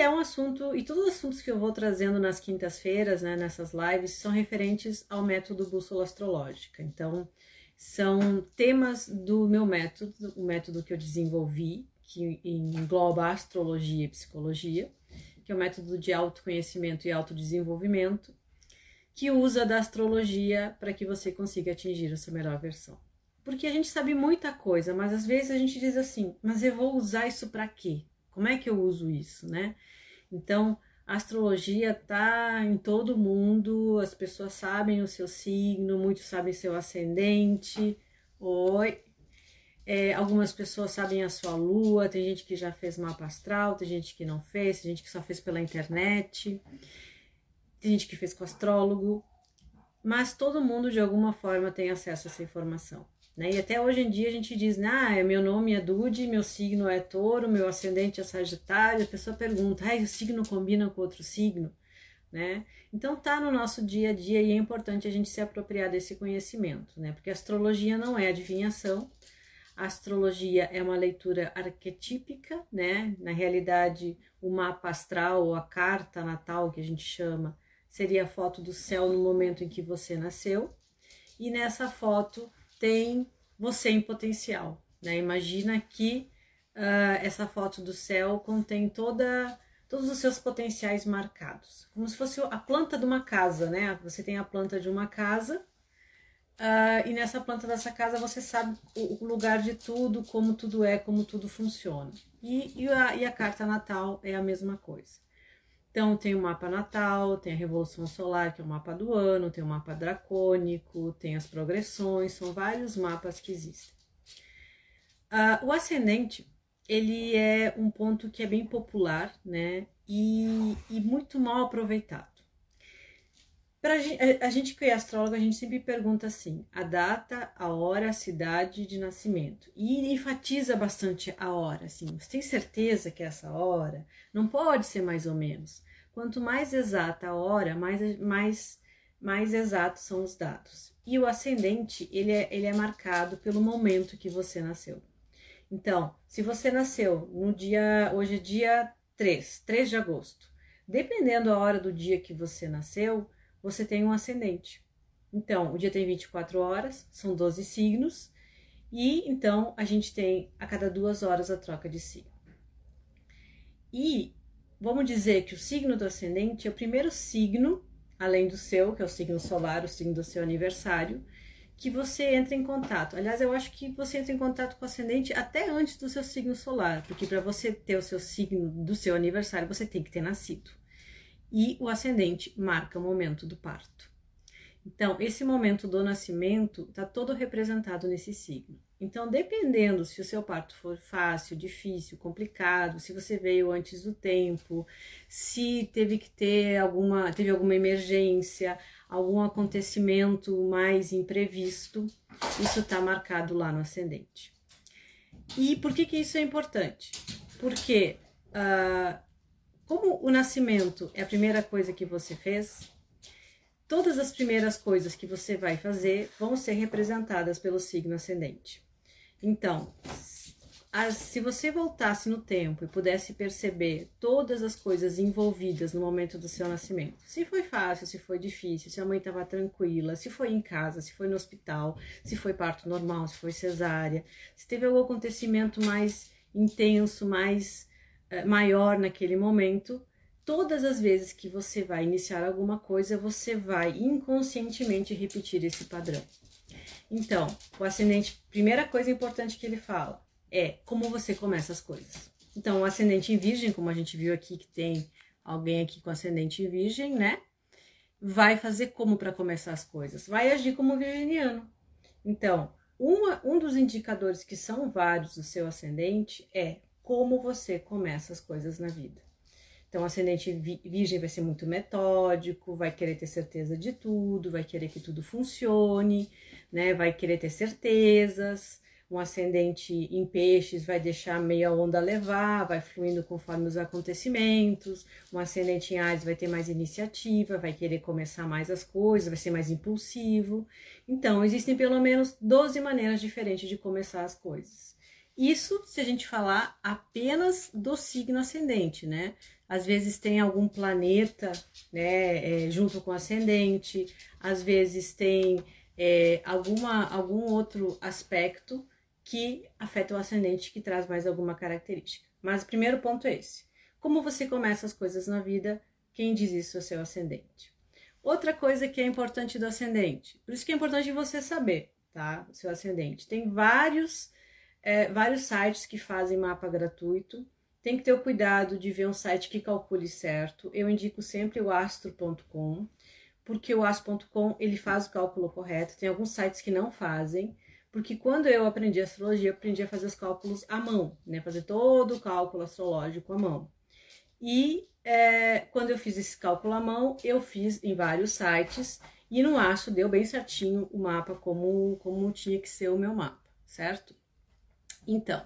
é um assunto, e todos os assuntos que eu vou trazendo nas quintas-feiras, né, nessas lives, são referentes ao método bússola astrológica. Então, são temas do meu método, o método que eu desenvolvi, que engloba astrologia e psicologia, que é o método de autoconhecimento e autodesenvolvimento, que usa da astrologia para que você consiga atingir a sua melhor versão. Porque a gente sabe muita coisa, mas às vezes a gente diz assim: mas eu vou usar isso para quê? Como é que eu uso isso, né? Então, a astrologia tá em todo mundo, as pessoas sabem o seu signo, muitos sabem seu ascendente. Oi. É, algumas pessoas sabem a sua lua, tem gente que já fez mapa astral, tem gente que não fez, tem gente que só fez pela internet, tem gente que fez com astrólogo, mas todo mundo de alguma forma tem acesso a essa informação. Né? E até hoje em dia a gente diz, ah, meu nome é Dude, meu signo é touro, meu ascendente é sagitário, a pessoa pergunta, ah, o signo combina com outro signo? Né? Então tá no nosso dia a dia e é importante a gente se apropriar desse conhecimento, né? Porque astrologia não é adivinhação, a astrologia é uma leitura arquetípica, né? Na realidade, o mapa astral ou a carta natal que a gente chama seria a foto do céu no momento em que você nasceu. E nessa foto tem você em potencial. Né? Imagina que uh, essa foto do céu contém toda todos os seus potenciais marcados, como se fosse a planta de uma casa, né? Você tem a planta de uma casa uh, e nessa planta dessa casa você sabe o, lugar de tudo, como tudo é, como tudo funciona. E, e, a, e a carta natal é a mesma coisa. Então, tem o mapa natal, tem a revolução solar, que é o mapa do ano, tem o mapa dracônico, tem as progressões, são vários mapas que existem. Uh, o ascendente, ele é um ponto que é bem popular, né, e, e muito mal aproveitado. Pra, a, a gente que é astrólogo, a gente sempre pergunta assim, a data, a hora, a cidade de nascimento. E enfatiza bastante a hora, assim, você tem certeza que é essa hora? Não pode ser mais ou menos. Quanto mais exata a hora, mais, mais, mais exatos são os dados. E o ascendente, ele é, ele é marcado pelo momento que você nasceu. Então, se você nasceu no dia, hoje é dia 3, 3 de agosto, dependendo da hora do dia que você nasceu, você tem um ascendente. Então, o dia tem 24 horas, são 12 signos, e então a gente tem a cada duas horas a troca de signo. E vamos dizer que o signo do ascendente é o primeiro signo, além do seu, que é o signo solar, o signo do seu aniversário, que você entra em contato. Aliás, eu acho que você entra em contato com o ascendente até antes do seu signo solar, porque para você ter o seu signo do seu aniversário, você tem que ter nascido e o ascendente marca o momento do parto. Então, esse momento do nascimento está todo representado nesse signo. Então, dependendo se o seu parto for fácil, difícil, complicado, se você veio antes do tempo, se teve que ter alguma, teve alguma emergência, algum acontecimento mais imprevisto, isso está marcado lá no ascendente. E por que, que isso é importante? Porque uh, como o nascimento é a primeira coisa que você fez, todas as primeiras coisas que você vai fazer vão ser representadas pelo signo ascendente. Então, as, se você voltasse no tempo e pudesse perceber todas as coisas envolvidas no momento do seu nascimento, se foi fácil, se foi difícil, se a mãe estava tranquila, se foi em casa, se foi no hospital, se foi parto normal, se foi cesárea, se teve algum acontecimento mais intenso, mais maior naquele momento, todas as vezes que você vai iniciar alguma coisa, você vai inconscientemente repetir esse padrão. Então, o ascendente, primeira coisa importante que ele fala é como você começa as coisas. Então, o ascendente em virgem, como a gente viu aqui que tem alguém aqui com ascendente em virgem, né? Vai fazer como para começar as coisas? Vai agir como virginiano. Então, uma, um dos indicadores que são vários do seu ascendente é como você começa as coisas na vida. Então, o ascendente virgem vai ser muito metódico, vai querer ter certeza de tudo, vai querer que tudo funcione, né? Vai querer ter certezas. Um ascendente em peixes vai deixar meia onda levar, vai fluindo conforme os acontecimentos. Um ascendente em Ares vai ter mais iniciativa, vai querer começar mais as coisas, vai ser mais impulsivo. Então, existem pelo menos 12 maneiras diferentes de começar as coisas. Isso se a gente falar apenas do signo ascendente, né? às vezes tem algum planeta, né, é, junto com o ascendente, às vezes tem é, alguma, algum outro aspecto que afeta o ascendente, que traz mais alguma característica. Mas o primeiro ponto é esse. Como você começa as coisas na vida, quem diz isso é seu ascendente. Outra coisa que é importante do ascendente, por isso que é importante você saber, tá? O seu ascendente. Tem vários, é, vários sites que fazem mapa gratuito. Tem que ter o cuidado de ver um site que calcule certo. Eu indico sempre o astro.com, porque o astro.com ele faz o cálculo correto. Tem alguns sites que não fazem, porque quando eu aprendi astrologia, eu aprendi a fazer os cálculos à mão, né? Fazer todo o cálculo astrológico à mão. E é, quando eu fiz esse cálculo à mão, eu fiz em vários sites e no aço deu bem certinho o mapa como, como tinha que ser o meu mapa, certo? Então,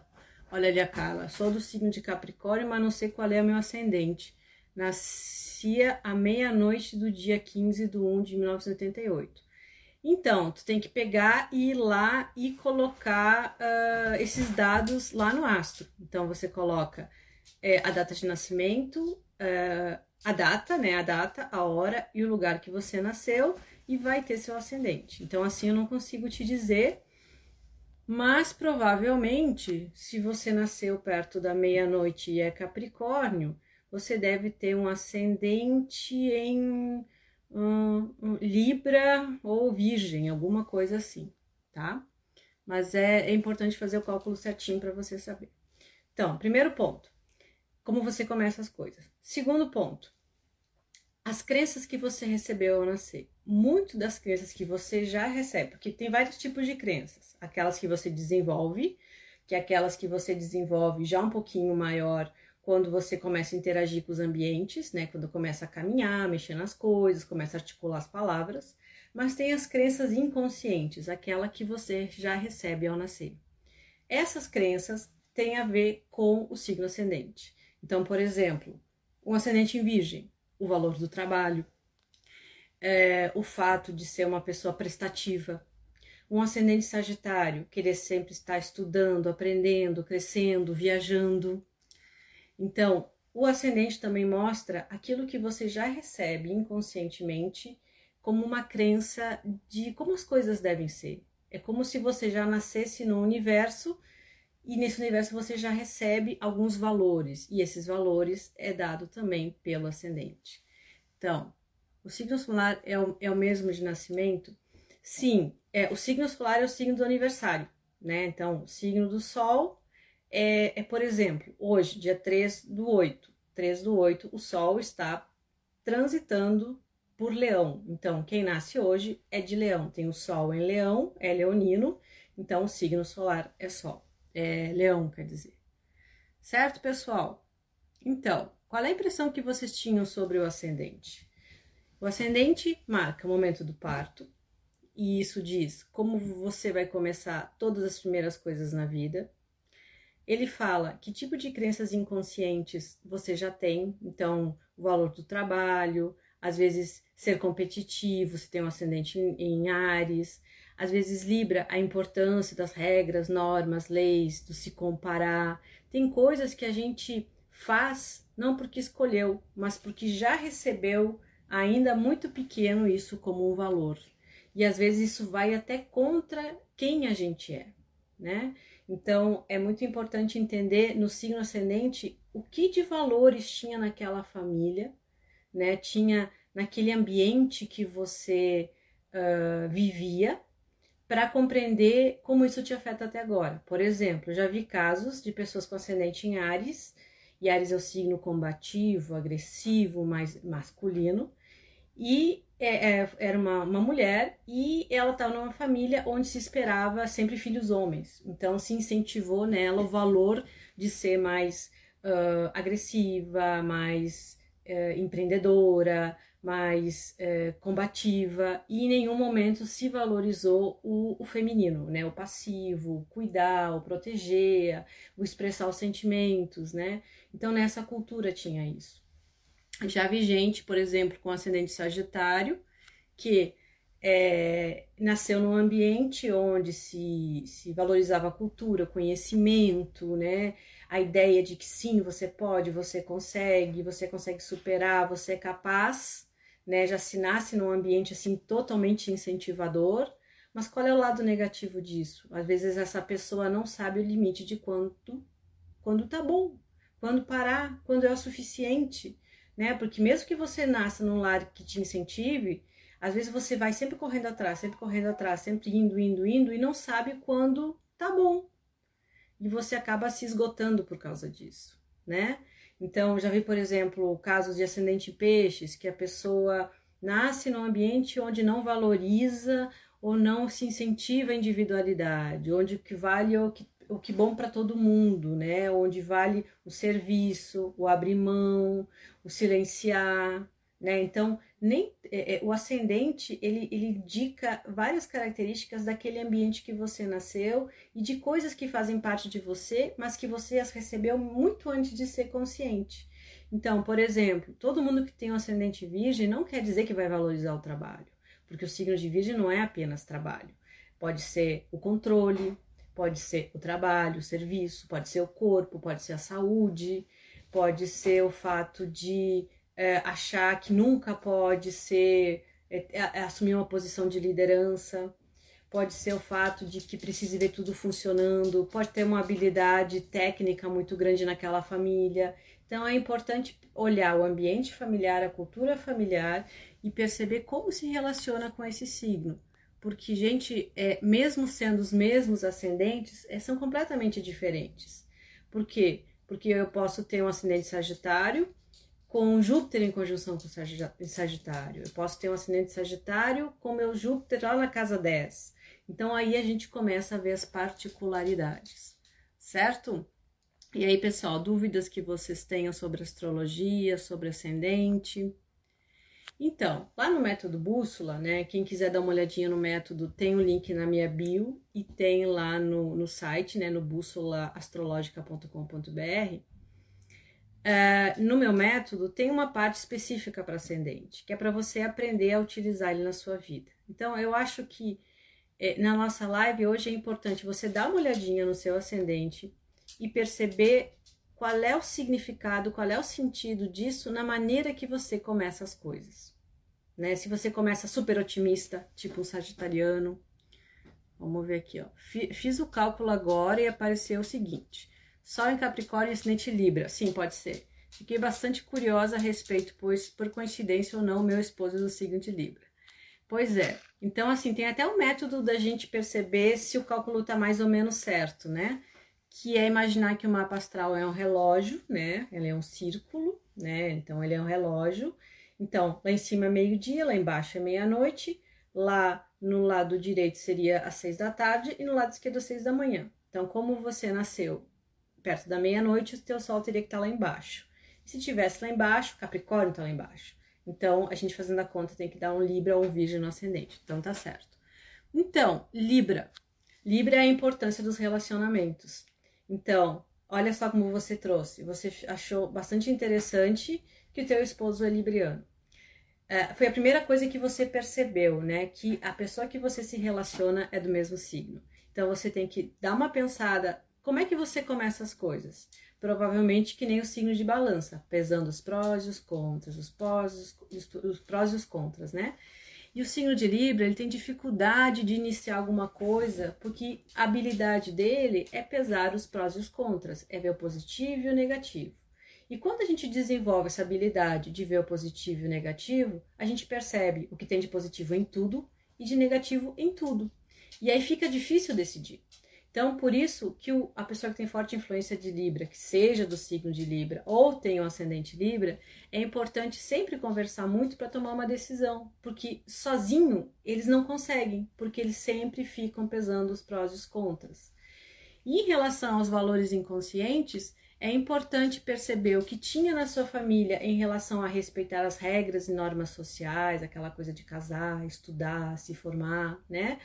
olha ali a Carla, sou do signo de Capricórnio, mas não sei qual é o meu ascendente. Nascia à meia-noite do dia 15 de 1 de 1988. Então, tu tem que pegar e ir lá e colocar uh, esses dados lá no astro. Então, você coloca é, a data de nascimento, uh, a data, né? A data, a hora e o lugar que você nasceu e vai ter seu ascendente. Então, assim eu não consigo te dizer, mas provavelmente, se você nasceu perto da meia-noite e é Capricórnio, você deve ter um ascendente em um, um Libra ou Virgem, alguma coisa assim, tá? Mas é, é importante fazer o cálculo certinho para você saber. Então, primeiro ponto, como você começa as coisas. Segundo ponto, as crenças que você recebeu ao nascer. Muito das crenças que você já recebe, porque tem vários tipos de crenças. Aquelas que você desenvolve, que é aquelas que você desenvolve já um pouquinho maior quando você começa a interagir com os ambientes, né? Quando começa a caminhar, mexer nas coisas, começa a articular as palavras. Mas tem as crenças inconscientes, aquela que você já recebe ao nascer. Essas crenças têm a ver com o signo ascendente. Então, por exemplo, um ascendente em virgem, o valor do trabalho, é, o fato de ser uma pessoa prestativa, um ascendente sagitário, querer sempre estar estudando, aprendendo, crescendo, viajando. Então, o ascendente também mostra aquilo que você já recebe inconscientemente como uma crença de como as coisas devem ser. É como se você já nascesse no universo e nesse universo você já recebe alguns valores, e esses valores é dado também pelo ascendente. Então, o signo solar é o, é o mesmo de nascimento? Sim, é, o signo solar é o signo do aniversário, né? Então, o signo do Sol é, é, por exemplo, hoje, dia 3 do 8, 3 do 8, o Sol está transitando por Leão. Então, quem nasce hoje é de Leão. Tem o Sol em Leão, é leonino, então o signo solar é Sol é, leão, quer dizer. Certo, pessoal? Então, qual é a impressão que vocês tinham sobre o ascendente? O ascendente marca o momento do parto, e isso diz como você vai começar todas as primeiras coisas na vida. Ele fala que tipo de crenças inconscientes você já tem, então, o valor do trabalho, às vezes ser competitivo, se tem um ascendente em, em Ares, às vezes Libra, a importância das regras, normas, leis, do se comparar. Tem coisas que a gente faz não porque escolheu, mas porque já recebeu, ainda muito pequeno, isso como um valor. E às vezes isso vai até contra quem a gente é, né? Então é muito importante entender no signo ascendente o que de valores tinha naquela família, né? Tinha naquele ambiente que você uh, vivia para compreender como isso te afeta até agora. Por exemplo, já vi casos de pessoas com ascendente em Ares, e Ares é o signo combativo, agressivo, mais masculino, e é, é, era uma, uma mulher e ela estava numa família onde se esperava sempre filhos homens. Então se incentivou nela o valor de ser mais uh, agressiva, mais uh, empreendedora, mais é, combativa e em nenhum momento se valorizou o, o, feminino, né? O passivo, o cuidar, o proteger, o expressar os sentimentos, né? Então nessa cultura tinha isso. Já vi gente, por exemplo, com ascendente sagitário, que é, nasceu num ambiente onde se, se valorizava a cultura, conhecimento, né? A ideia de que sim, você pode, você consegue, você consegue superar, você é capaz, né? Já se nasce num ambiente assim totalmente incentivador. Mas qual é o lado negativo disso? Às vezes essa pessoa não sabe o limite de quanto quando tá bom, quando parar, quando é o suficiente, né? Porque mesmo que você nasça num lar que te incentive, às vezes você vai sempre correndo atrás, sempre correndo atrás, sempre indo, indo, indo e não sabe quando tá bom. E você acaba se esgotando por causa disso, né? Então, já vi, por exemplo, casos de ascendente peixes, que a pessoa nasce num ambiente onde não valoriza ou não se incentiva a individualidade, onde o que vale é o que o que bom para todo mundo, né? Onde vale o serviço, o abrir mão, o silenciar, né? Então, nem é, é, o ascendente ele, ele indica várias características daquele ambiente que você nasceu e de coisas que fazem parte de você, mas que você as recebeu muito antes de ser consciente. Então, por exemplo, todo mundo que tem um ascendente virgem não quer dizer que vai valorizar o trabalho, porque o signo de virgem não é apenas trabalho. Pode ser o controle, Pode ser o trabalho, o serviço, pode ser o corpo, pode ser a saúde, pode ser o fato de é, achar que nunca pode ser é, é, assumir uma posição de liderança, pode ser o fato de que precise ver tudo funcionando, pode ter uma habilidade técnica muito grande naquela família. Então é importante olhar o ambiente familiar, a cultura familiar e perceber como se relaciona com esse signo porque, gente, é, mesmo sendo os mesmos ascendentes, é, são completamente diferentes. Por quê? Porque eu posso ter um ascendente Sagitário com Júpiter em conjunção com Sagitário. Eu posso ter um ascendente Sagitário com meu Júpiter lá na casa 10. Então aí a gente começa a ver as particularidades, certo? E aí, pessoal, dúvidas que vocês tenham sobre astrologia, sobre ascendente? Então, lá no método bússola, né? Quem quiser dar uma olhadinha no método, tem o um link na minha bio e tem lá no, no site, né? No bússolaastrologica.com.br. Uh, no meu método tem uma parte específica para ascendente, que é para você aprender a utilizar ele na sua vida. Então, eu acho que eh, na nossa live hoje é importante você dar uma olhadinha no seu ascendente e perceber qual é o significado, qual é o sentido disso na maneira que você começa as coisas. Né? Se você começa super otimista, tipo um sagitariano, vamos ver aqui, ó. Fiz o cálculo agora e apareceu o seguinte: Sol em Capricórnio e Ascendente Libra. Sim, pode ser. Fiquei bastante curiosa a respeito, pois, por coincidência ou não, meu esposo é do signo de Libra. Pois é. Então, assim, tem até um método da gente perceber se o cálculo tá mais ou menos certo, né? que é imaginar que o mapa astral é um relógio, né? Ele é um círculo, né? Então ele é um relógio. Então, lá em cima é meio-dia, lá embaixo é meia-noite, lá no lado direito seria às seis da tarde e no lado esquerdo às seis da manhã. Então, como você nasceu perto da meia-noite, o teu sol teria que estar lá embaixo. Se tivesse lá embaixo, Capricórnio está lá embaixo. Então, a gente fazendo a conta tem que dar um Libra ou um Virgem no ascendente. Então, tá certo. Então, Libra. Libra é a importância dos relacionamentos. Então, olha só como você trouxe. Você achou bastante interessante que o teu esposo é libriano. É, foi a primeira coisa que você percebeu, né? Que a pessoa que você se relaciona é do mesmo signo. Então você tem que dar uma pensada. Como é que você começa as coisas? Provavelmente que nem o signo de balança, pesando os prós e os contras, os prós, os, prós e os contras, né? E o signo de Libra, ele tem dificuldade de iniciar alguma coisa, porque a habilidade dele é pesar os prós e os contras, é ver o positivo e o negativo. E quando a gente desenvolve essa habilidade de ver o positivo e o negativo, a gente percebe o que tem de positivo em tudo e de negativo em tudo. E aí fica difícil decidir. Então, por isso que o, a pessoa que tem forte influência de Libra, que seja do signo de Libra ou tem um ascendente Libra, é importante sempre conversar muito para tomar uma decisão, porque sozinho eles não conseguem, porque eles sempre ficam pesando os prós e os contras. E em relação aos valores inconscientes, é importante perceber o que tinha na sua família em relação a respeitar as regras e normas sociais, aquela coisa de casar, estudar, se formar, né?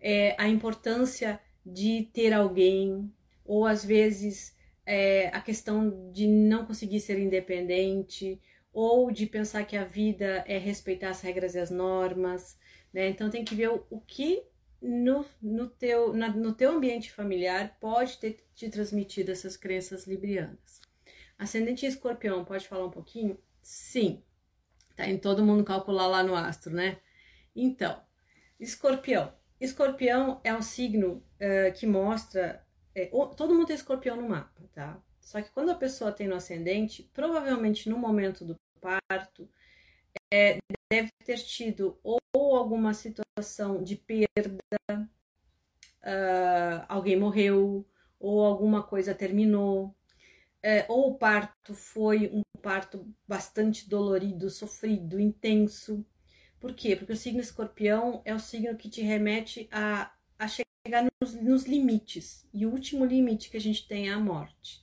É, a importância de ter alguém, ou às vezes é, a questão de não conseguir ser independente, ou de pensar que a vida é respeitar as regras e as normas, Né? Então tem que ver o, o que no, no, teu, na, no teu ambiente familiar pode ter te transmitido essas crenças librianas. Ascendente escorpião, pode falar um pouquinho? Sim. Tá em todo mundo calcular lá no astro, né? Então, escorpião. Escorpião é um signo uh, que mostra. É, todo mundo tem escorpião no mapa, tá? Só que quando a pessoa tem no ascendente, provavelmente no momento do parto, é, deve ter tido ou, alguma situação de perda, uh, alguém morreu, ou alguma coisa terminou, é, ou o parto foi um parto bastante dolorido, sofrido, intenso. Por quê? Porque o signo escorpião é o signo que te remete a, a chegar nos, nos limites. E o último limite que a gente tem é a morte.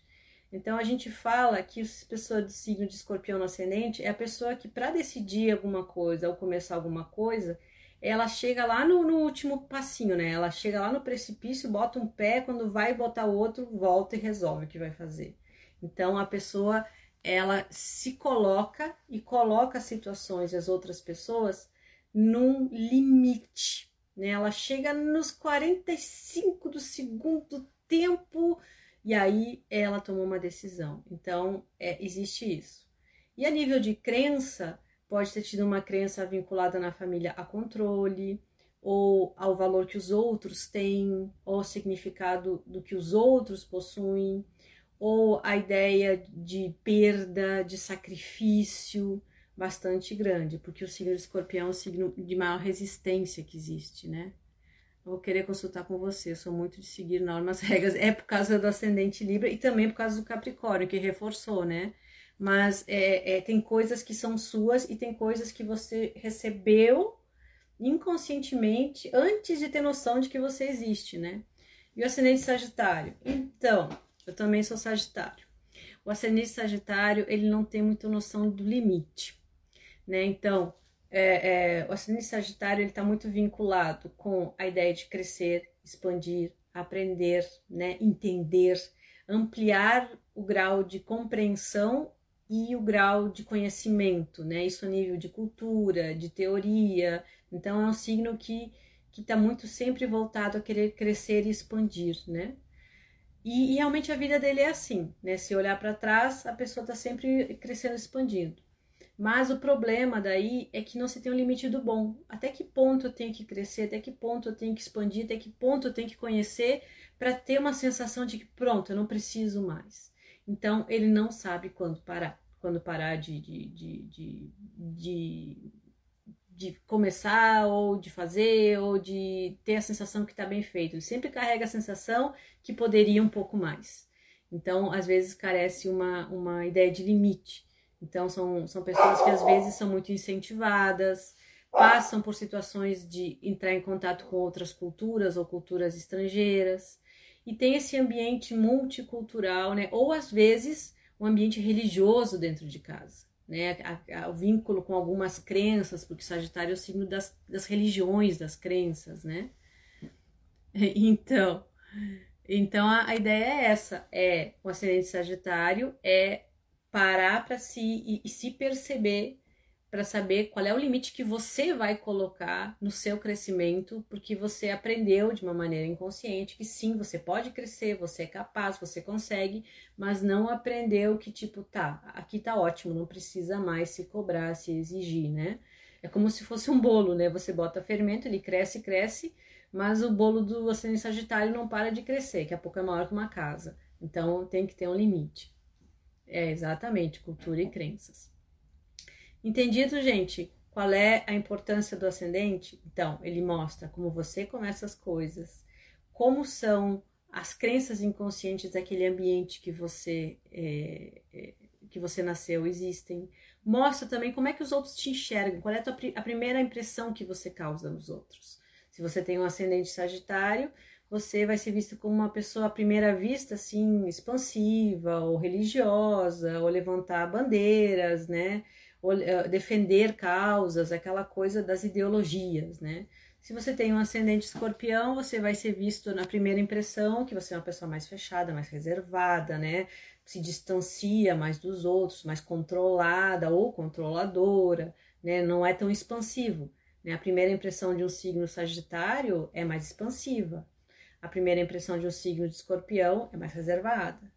Então a gente fala que a pessoa de signo de escorpião no ascendente é a pessoa que, para decidir alguma coisa ou começar alguma coisa, ela chega lá no, no, último passinho, né? Ela chega lá no precipício, bota um pé, quando vai botar o outro, volta e resolve o que vai fazer. Então a pessoa ela se coloca e coloca as situações e as outras pessoas num limite, né? Ela chega nos 45 do segundo tempo e aí ela tomou uma decisão. Então, é, existe isso. E a nível de crença, pode ter tido uma crença vinculada na família a controle, ou ao valor que os outros têm, ou ao significado do que os outros possuem, ou a ideia de perda, de sacrifício bastante grande, porque o signo de escorpião é o signo de maior resistência que existe, né? vou querer consultar com você. Eu sou muito de seguir normas, regras. É por causa do ascendente Libra e também por causa do Capricórnio, que reforçou, né? Mas é, é, tem coisas que são suas e tem coisas que você recebeu inconscientemente antes de ter noção de que você existe, né? E o ascendente Sagitário? Então, eu também sou Sagitário. O ascendente Sagitário, ele não tem muita noção do limite, né? Então, é, é, o ascendente Sagitário está muito vinculado com a ideia de crescer, expandir, aprender, né, entender, ampliar o grau de compreensão e o grau de conhecimento, né? Isso a nível de cultura, de teoria. Então é um signo que que está muito sempre voltado a querer crescer e expandir, né? E, e realmente a vida dele é assim, né? Se olhar para trás, a pessoa está sempre crescendo, expandindo. Mas o problema daí é que não se tem um limite do bom. Até que ponto eu tenho que crescer, até que ponto eu tenho que expandir, até que ponto eu tenho que conhecer para ter uma sensação de que pronto, eu não preciso mais. Então ele não sabe quando parar. Quando parar de, de, de, de, de, de começar, ou de fazer, ou de ter a sensação que está bem feito. Ele sempre carrega a sensação que poderia um pouco mais. Então, às vezes, carece uma, uma ideia de limite. Então, são, são pessoas que às vezes são muito incentivadas, passam por situações de entrar em contato com outras culturas ou culturas estrangeiras, e tem esse ambiente multicultural, né? Ou às vezes um ambiente religioso dentro de casa, né? A, a, o vínculo com algumas crenças, porque Sagitário é o signo das, das religiões, das crenças, né? Então, então a, a ideia é essa: é o ascendente Sagitário é parar para si e, e se perceber para saber qual é o limite que você vai colocar no seu crescimento, porque você aprendeu de uma maneira inconsciente que sim, você pode crescer, você é capaz, você consegue, mas não aprendeu que tipo, tá, aqui tá ótimo, não precisa mais se cobrar, se exigir, né? É como se fosse um bolo, né? Você bota fermento, ele cresce, cresce, mas o bolo do ascendente sagitário não para de crescer, que a pouco é maior que uma casa. Então tem que ter um limite. É, exatamente, cultura e crenças. Entendido, gente? Qual é a importância do ascendente? Então, ele mostra como você começa as coisas, como são as crenças inconscientes daquele ambiente que você é, é, que você nasceu existem. Mostra também como é que os outros te enxergam, qual é a, tua, a primeira impressão que você causa nos outros. Se você tem um ascendente sagitário, você vai ser visto como uma pessoa à primeira vista assim expansiva ou religiosa, ou levantar bandeiras, né? Uh, defender causas, aquela coisa das ideologias, né? Se você tem um ascendente escorpião, você vai ser visto na primeira impressão que você é uma pessoa mais fechada, mais reservada, né? Se distancia mais dos outros, mais controlada ou controladora, né? Não é tão expansivo. Né? A primeira impressão de um signo Sagitário é mais expansiva. A primeira impressão de um signo de Escorpião é mais reservada.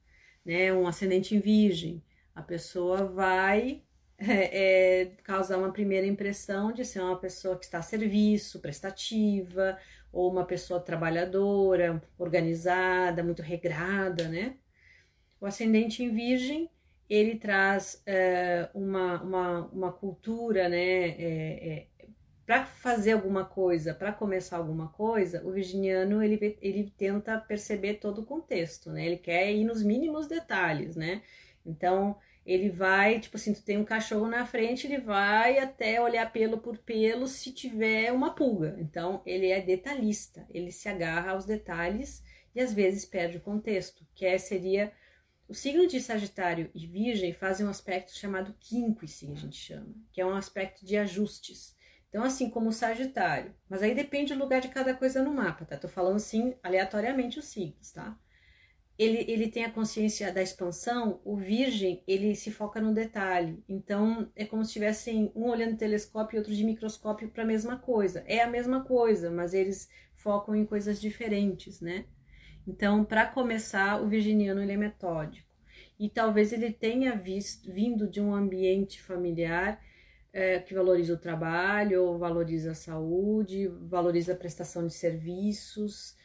Né? Um ascendente em Virgem, a pessoa vai é, é, causar uma primeira impressão de ser uma pessoa que está a serviço, prestativa, ou uma pessoa trabalhadora, organizada, muito regrada, né? O ascendente em Virgem ele traz é, uma, uma, uma cultura, né? É, é, para fazer alguma coisa, para começar alguma coisa, o virginiano ele, ele tenta perceber todo o contexto, né? Ele quer ir nos mínimos detalhes, né? Então ele vai, tipo assim, tu tem um cachorro na frente, ele vai até olhar pelo por pelo se tiver uma pulga. Então ele é detalhista, ele se agarra aos detalhes e às vezes perde o contexto, que é, seria o signo de Sagitário e Virgem fazem um aspecto chamado quínquice, a gente chama, que é um aspecto de ajustes. Então, assim como o Sagitário, mas aí depende do lugar de cada coisa no mapa, tá? Tô falando assim aleatoriamente os signos, tá? Ele, ele tem a consciência da expansão, o Virgem, ele se foca no detalhe. Então, é como se tivessem um olhando telescópio e outro de microscópio para a mesma coisa. É a mesma coisa, mas eles focam em coisas diferentes, né? Então, para começar, o virginiano ele é metódico. E talvez ele tenha visto, vindo de um ambiente familiar é, que valoriza o trabalho, valoriza a saúde, valoriza a prestação de serviços,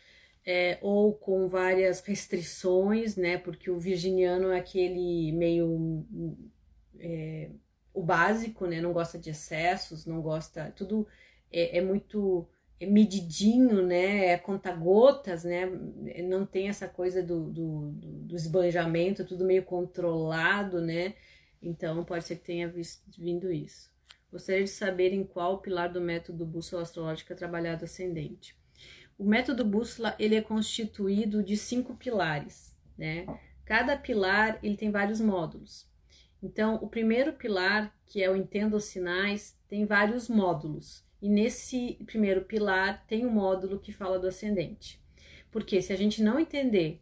é, ou com várias restrições, né? Porque o virginiano é aquele meio é, o básico, né? Não gosta de excessos, não gosta. Tudo é, é muito é medidinho, né? É conta-gotas, né? Não tem essa coisa do, do, do, esbanjamento, tudo meio controlado, né? Então pode ser que tenha visto, vindo isso. Gostaria de saber em qual pilar do método bússola astrológica trabalhado ascendente. O método bússola ele é constituído de cinco pilares, né? Cada pilar ele tem vários módulos. Então, o primeiro pilar, que é o entenda os sinais, tem vários módulos. E nesse primeiro pilar tem um módulo que fala do ascendente. Porque se a gente não entender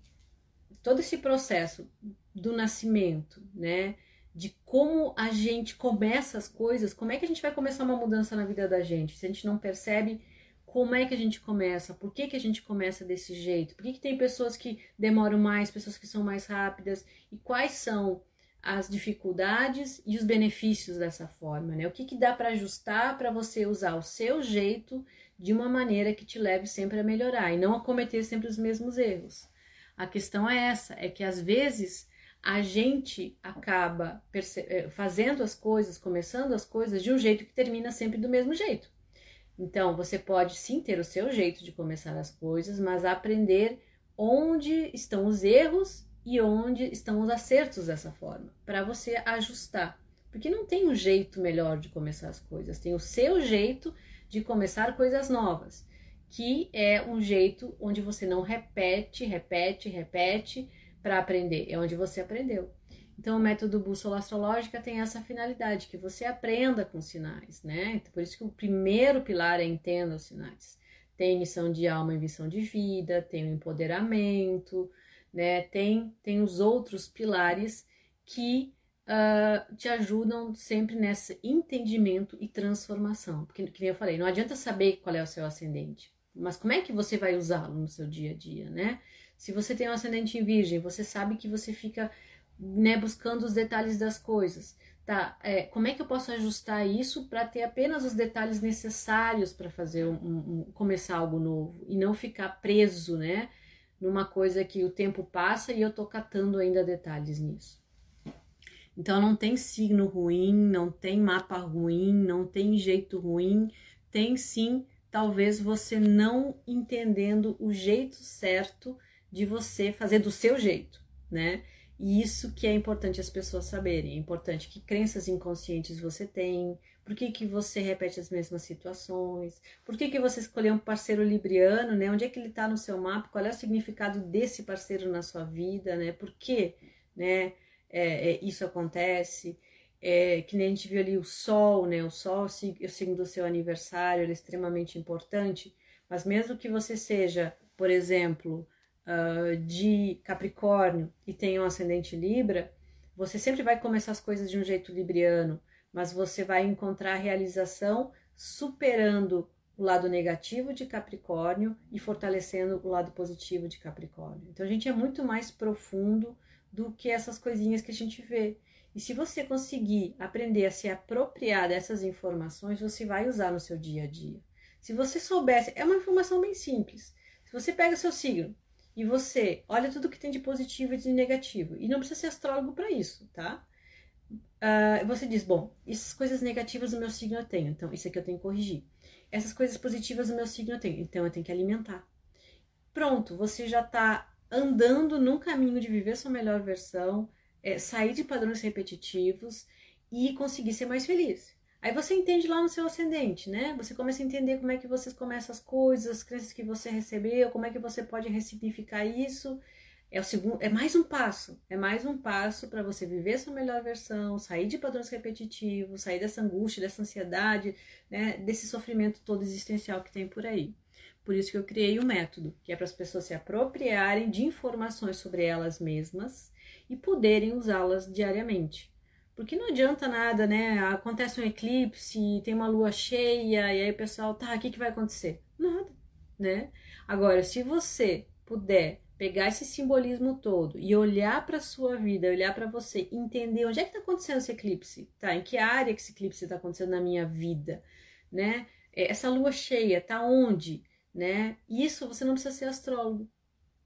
todo esse processo do nascimento, né, de como a gente começa as coisas, como é que a gente vai começar uma mudança na vida da gente? Se a gente não percebe como é que a gente começa, por que, que a gente começa desse jeito, por que, que tem pessoas que demoram mais, pessoas que são mais rápidas, e quais são as dificuldades e os benefícios dessa forma, né? O que, que dá para ajustar para você usar o seu jeito de uma maneira que te leve sempre a melhorar e não a cometer sempre os mesmos erros. A questão é essa, é que às vezes a gente acaba eh, fazendo as coisas, começando as coisas de um jeito que termina sempre do mesmo jeito. Então, você pode sim ter o seu jeito de começar as coisas, mas aprender onde estão os erros e onde estão os acertos dessa forma, para você ajustar. Porque não tem um jeito melhor de começar as coisas, tem o seu jeito de começar coisas novas, que é um jeito onde você não repete, repete, repete para aprender, é onde você aprendeu. Então, o método bússola astrológica tem essa finalidade, que você aprenda com sinais, né? Então, por isso que o primeiro pilar é entenda os sinais. Tem missão de alma e missão de vida, tem o empoderamento, né? Tem, tem os outros pilares que uh, te ajudam sempre nesse entendimento e transformação. Porque, que eu falei, não adianta saber qual é o seu ascendente, mas como é que você vai usá-lo no seu dia a dia, né? Se você tem um ascendente em virgem, você sabe que você fica né, buscando os detalhes das coisas. Tá, é, como é que eu posso ajustar isso para ter apenas os detalhes necessários para fazer um, um, começar algo novo e não ficar preso, né? numa coisa que o tempo passa e eu tô catando ainda detalhes nisso. Então não tem signo ruim, não tem mapa ruim, não tem jeito ruim, tem sim, talvez você não entendendo o jeito certo de você fazer do seu jeito, né? E isso que é importante as pessoas saberem. É importante que crenças inconscientes você tem, por que, que você repete as mesmas situações, por que, que você escolheu um parceiro libriano, né? Onde é que ele está no seu mapa, qual é o significado desse parceiro na sua vida, né? Por que né, é, é, isso acontece? É, que nem a gente viu ali o sol, né? O sol, o signo do seu aniversário, ele é extremamente importante, mas mesmo que você seja, por exemplo, uh, de Capricórnio e tem um ascendente Libra, você sempre vai começar as coisas de um jeito libriano, mas você vai encontrar realização superando o lado negativo de Capricórnio e fortalecendo o lado positivo de Capricórnio. Então a gente é muito mais profundo do que essas coisinhas que a gente vê. E se você conseguir aprender a se apropriar dessas informações, você vai usar no seu dia a dia. Se você soubesse, é uma informação bem simples. Se você pega seu signo e você olha tudo que tem de positivo e de negativo, e não precisa ser astrólogo para isso, tá? Uh, você diz, bom, essas coisas negativas do meu signo eu tenho, então isso aqui eu tenho que corrigir. Essas coisas positivas do meu signo eu tenho, então eu tenho que alimentar. Pronto, você já está andando num caminho de viver sua melhor versão, é, sair de padrões repetitivos e conseguir ser mais feliz. Aí você entende lá no seu ascendente, né? Você começa a entender como é que você começa as coisas, as crenças que você recebeu, como é que você pode ressignificar isso. É o segundo, é mais um passo, é mais um passo para você viver sua melhor versão, sair de padrões repetitivos, sair dessa angústia, dessa ansiedade, né, desse sofrimento todo existencial que tem por aí. Por isso que eu criei o um método, que é para as pessoas se apropriarem de informações sobre elas mesmas e poderem usá-las diariamente. Porque não adianta nada, né? Acontece um eclipse, tem uma lua cheia, e aí o pessoal, tá, o que, que vai acontecer? Nada, né? Agora, se você puder pegar esse simbolismo todo e olhar para sua vida, olhar para você, entender onde é que está acontecendo esse eclipse, tá? Em que área que esse eclipse está acontecendo na minha vida, né? É, essa lua cheia tá onde, né? Isso você não precisa ser astrólogo,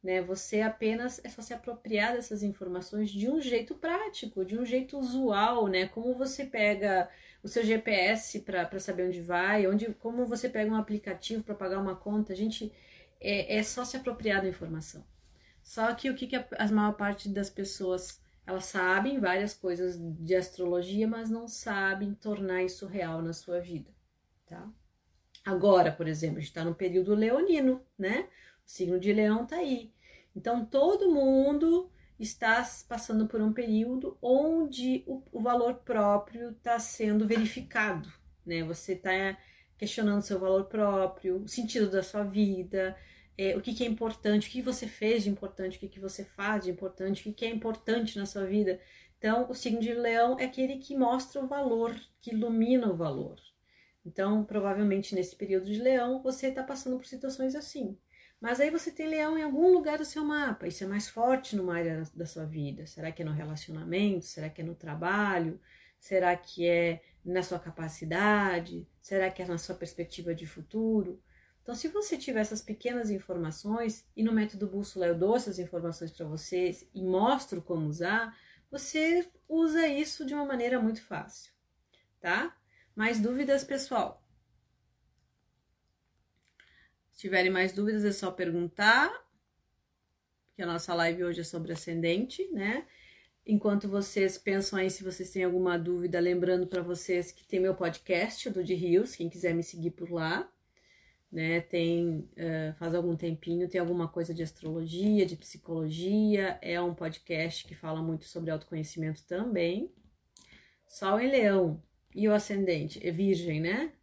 né? Você apenas é só se apropriar dessas informações de um jeito prático, de um jeito usual, né? Como você pega o seu GPS para saber onde vai, onde, como você pega um aplicativo para pagar uma conta, a gente é, é, só se apropriar da informação. Só que o que, que a, a maior parte das pessoas elas sabem várias coisas de astrologia, mas não sabem tornar isso real na sua vida, tá? Agora, por exemplo, a gente está no período leonino, né? O signo de leão tá aí. Então, todo mundo está passando por um período onde o, o valor próprio está sendo verificado, né? Você está questionando seu valor próprio, o sentido da sua vida, é, o que, que, é importante, o que você fez de importante, o que, que você faz de importante, o que, que é importante na sua vida. Então, o signo de leão é aquele que mostra o valor, que ilumina o valor. Então, provavelmente nesse período de leão, você está passando por situações assim. Mas aí você tem leão em algum lugar do seu mapa, isso é mais forte numa área da sua vida. Será que é no relacionamento? Será que é no trabalho? Será que é na sua capacidade? Será que é na sua perspectiva de futuro? Então, se você tiver essas pequenas informações, e no método bússola eu dou essas informações para vocês e mostro como usar, você usa isso de uma maneira muito fácil, tá? Mais dúvidas, pessoal? Se tiverem mais dúvidas, é só perguntar, porque a nossa live hoje é sobre ascendente, né? Enquanto vocês pensam aí se vocês têm alguma dúvida, lembrando para vocês que tem meu podcast do de Rios, quem quiser me seguir por lá, né? Tem uh, faz algum tempinho, tem alguma coisa de astrologia, de psicologia, é um podcast que fala muito sobre autoconhecimento também. Sol em Leão e o ascendente é Virgem, né?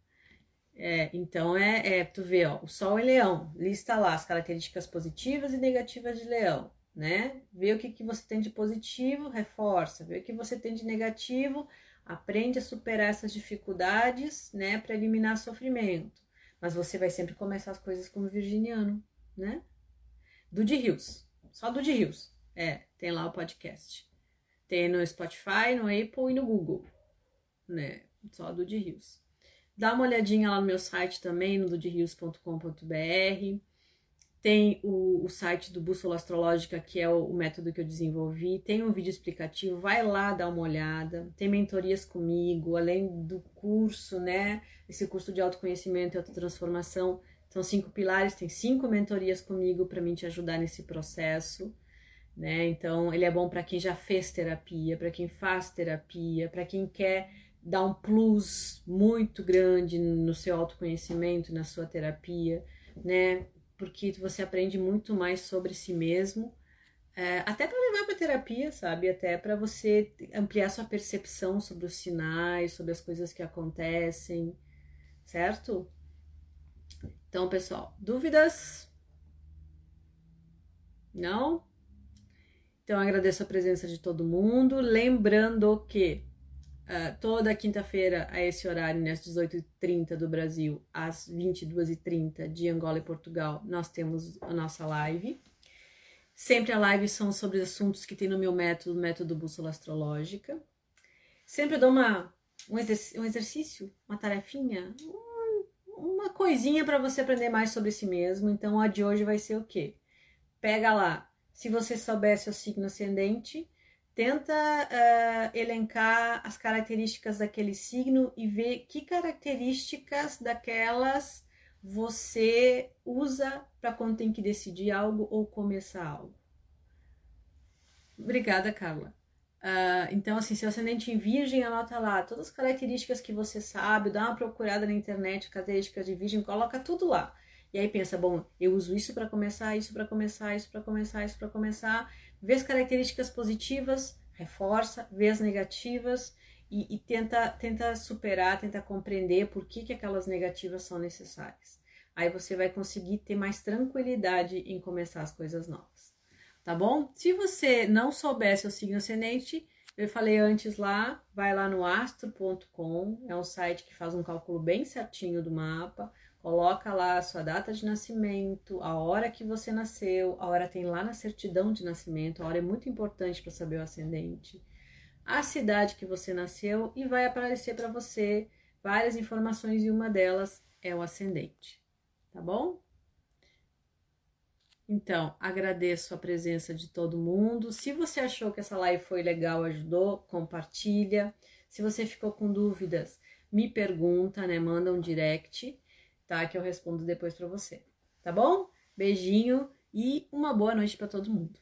É, então é, é, tu vê, ó, o Sol em Leão, lista lá as características positivas e negativas de Leão, né? Vê o que, que você tem de positivo, reforça, vê o que você tem de negativo, aprende a superar essas dificuldades, né, para eliminar sofrimento. Mas você vai sempre começar as coisas como virginiano, né? Do de Rios, só do de Rios. É, tem lá o podcast. Tem no Spotify, no Apple e no Google, né? Só do de Rios. Dá uma olhadinha lá no meu site também, no dudirios.com.br. Tem o, o, site do Bússola Astrológica, que é o, o, método que eu desenvolvi. Tem um vídeo explicativo, vai lá dar uma olhada. Tem mentorias comigo, além do curso, né? Esse curso de autoconhecimento e autotransformação. São cinco pilares, tem cinco mentorias comigo para mim te ajudar nesse processo. Né? Então, ele é bom para quem já fez terapia, para quem faz terapia, para quem quer dá um plus muito grande no seu autoconhecimento, na sua terapia, né? Porque você aprende muito mais sobre si mesmo, é, até para levar para terapia, sabe? Até para você ampliar sua percepção sobre os sinais, sobre as coisas que acontecem, certo? Então, pessoal, dúvidas? Não? Então, agradeço a presença de todo mundo. Lembrando que Uh, toda quinta-feira, a esse horário, às 18h30 do Brasil, às 22h30 de Angola e Portugal, nós temos a nossa live. Sempre a live são sobre assuntos que tem no meu método, método bússola astrológica. Sempre eu dou uma, um, exerc um exercício, uma tarefinha, um, uma coisinha para você aprender mais sobre si mesmo. Então, a de hoje vai ser o quê? Pega lá, se você soubesse o signo ascendente, Tenta uh, elencar as características daquele signo e ver que características daquelas você usa para quando tem que decidir algo ou começar algo. Obrigada, Carla. Uh, então, assim, se ascendente em virgem, anota lá todas as características que você sabe, dá uma procurada na internet, características de virgem, coloca tudo lá. E aí pensa, bom, eu uso isso para começar, isso para começar, isso para começar, isso para começar vê as características positivas, reforça, vê as negativas e, e, tenta, tenta superar, tenta compreender por que, que aquelas negativas são necessárias. Aí você vai conseguir ter mais tranquilidade em começar as coisas novas. Tá bom? Se você não soubesse o signo ascendente, eu falei antes lá, vai lá no astro.com, é um site que faz um cálculo bem certinho do mapa. Coloca lá a sua data de nascimento, a hora que você nasceu, a hora tem lá na certidão de nascimento, a hora é muito importante para saber o ascendente, a cidade que você nasceu e vai aparecer para você várias informações e uma delas é o ascendente, tá bom? Então, agradeço a presença de todo mundo. Se você achou que essa live foi legal, ajudou, compartilha. Se você ficou com dúvidas, me pergunta, né? Manda um direct tá? Que eu respondo depois para você, tá bom? Beijinho e uma boa noite para todo mundo.